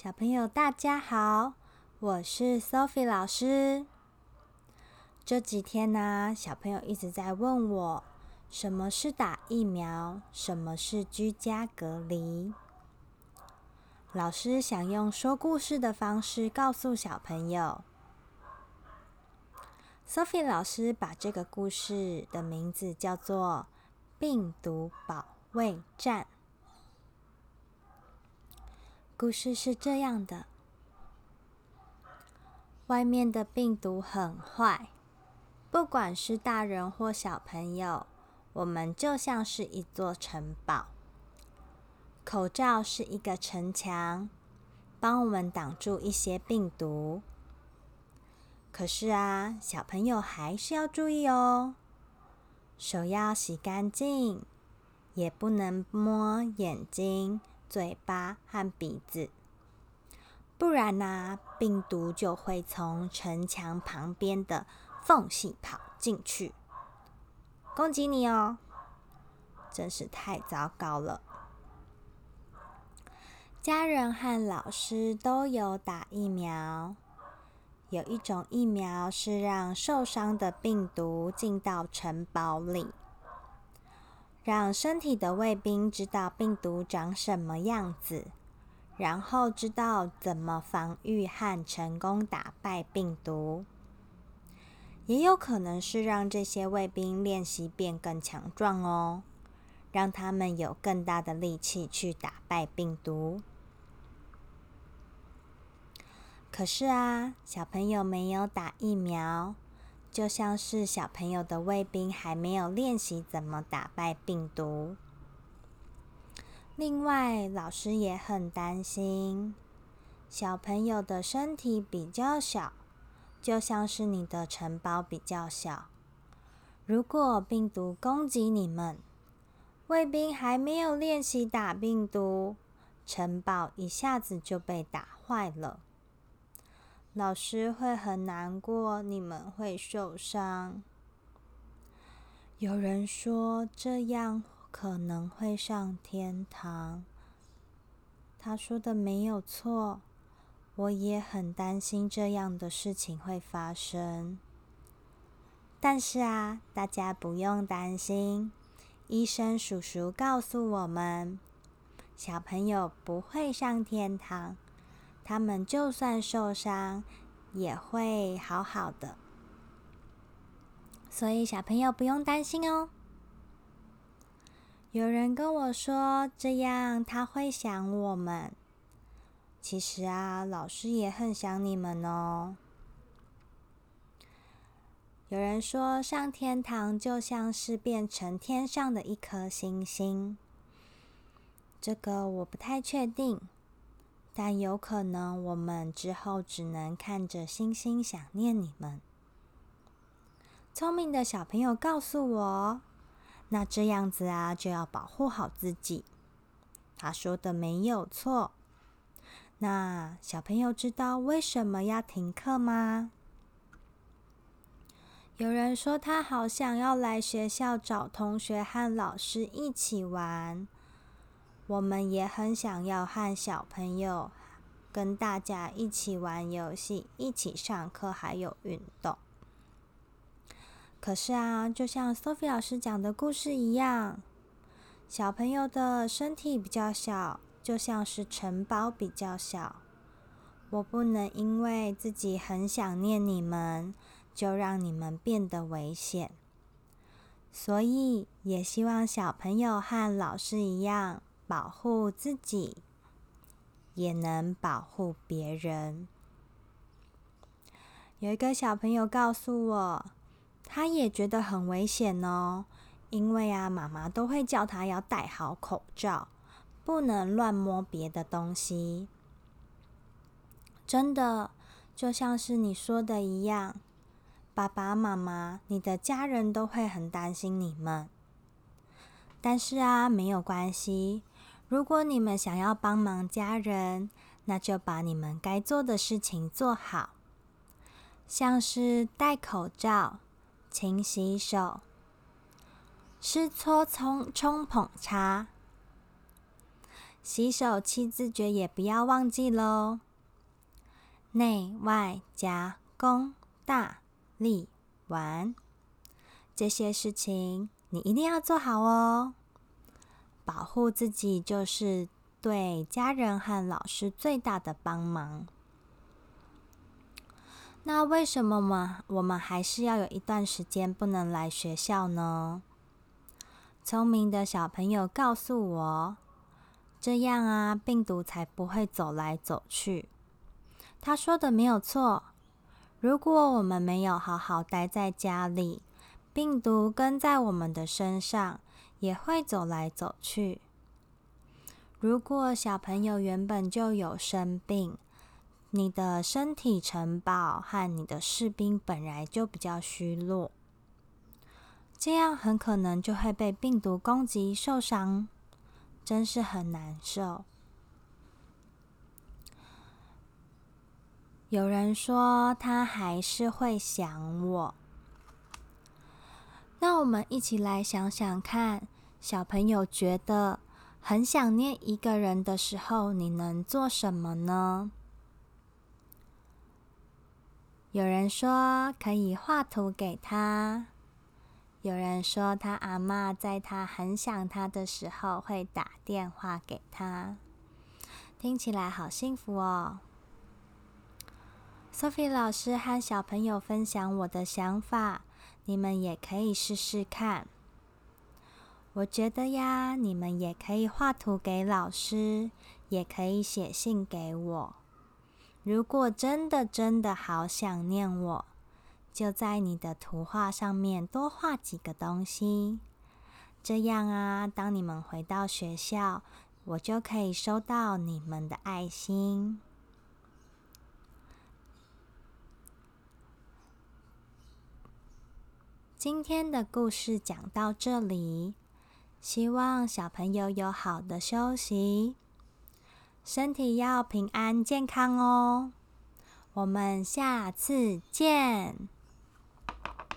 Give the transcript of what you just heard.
小朋友，大家好，我是 Sophie 老师。这几天呢，小朋友一直在问我，什么是打疫苗，什么是居家隔离。老师想用说故事的方式告诉小朋友。Sophie 老师把这个故事的名字叫做《病毒保卫战》。故事是这样的：外面的病毒很坏，不管是大人或小朋友，我们就像是一座城堡。口罩是一个城墙，帮我们挡住一些病毒。可是啊，小朋友还是要注意哦，手要洗干净，也不能摸眼睛。嘴巴和鼻子，不然呢，病毒就会从城墙旁边的缝隙跑进去，攻击你哦！真是太糟糕了。家人和老师都有打疫苗，有一种疫苗是让受伤的病毒进到城堡里。让身体的卫兵知道病毒长什么样子，然后知道怎么防御和成功打败病毒。也有可能是让这些卫兵练习变更强壮哦，让他们有更大的力气去打败病毒。可是啊，小朋友没有打疫苗。就像是小朋友的卫兵还没有练习怎么打败病毒。另外，老师也很担心，小朋友的身体比较小，就像是你的城堡比较小。如果病毒攻击你们，卫兵还没有练习打病毒，城堡一下子就被打坏了。老师会很难过，你们会受伤。有人说这样可能会上天堂。他说的没有错，我也很担心这样的事情会发生。但是啊，大家不用担心，医生叔叔告诉我们，小朋友不会上天堂。他们就算受伤，也会好好的，所以小朋友不用担心哦。有人跟我说，这样他会想我们。其实啊，老师也很想你们哦。有人说，上天堂就像是变成天上的一颗星星，这个我不太确定。但有可能，我们之后只能看着星星想念你们。聪明的小朋友告诉我：“那这样子啊，就要保护好自己。”他说的没有错。那小朋友知道为什么要停课吗？有人说他好想要来学校找同学和老师一起玩。我们也很想要和小朋友、跟大家一起玩游戏、一起上课，还有运动。可是啊，就像 Sophie 老师讲的故事一样，小朋友的身体比较小，就像是城堡比较小。我不能因为自己很想念你们，就让你们变得危险。所以，也希望小朋友和老师一样。保护自己，也能保护别人。有一个小朋友告诉我，他也觉得很危险哦，因为啊，妈妈都会叫他要戴好口罩，不能乱摸别的东西。真的，就像是你说的一样，爸爸妈妈、你的家人都会很担心你们。但是啊，没有关系。如果你们想要帮忙家人，那就把你们该做的事情做好，像是戴口罩、勤洗手、吃搓冲冲捧茶。洗手七字诀也不要忘记喽。内外夹攻大力丸，这些事情你一定要做好哦。保护自己就是对家人和老师最大的帮忙。那为什么嘛，我们还是要有一段时间不能来学校呢？聪明的小朋友告诉我，这样啊，病毒才不会走来走去。他说的没有错。如果我们没有好好待在家里，病毒跟在我们的身上。也会走来走去。如果小朋友原本就有生病，你的身体城堡和你的士兵本来就比较虚弱，这样很可能就会被病毒攻击受伤，真是很难受。有人说他还是会想我。那我们一起来想想看，小朋友觉得很想念一个人的时候，你能做什么呢？有人说可以画图给他，有人说他阿妈在他很想他的时候会打电话给他，听起来好幸福哦。Sophie 老师和小朋友分享我的想法。你们也可以试试看。我觉得呀，你们也可以画图给老师，也可以写信给我。如果真的真的好想念我，就在你的图画上面多画几个东西。这样啊，当你们回到学校，我就可以收到你们的爱心。今天的故事讲到这里，希望小朋友有好的休息，身体要平安健康哦。我们下次见。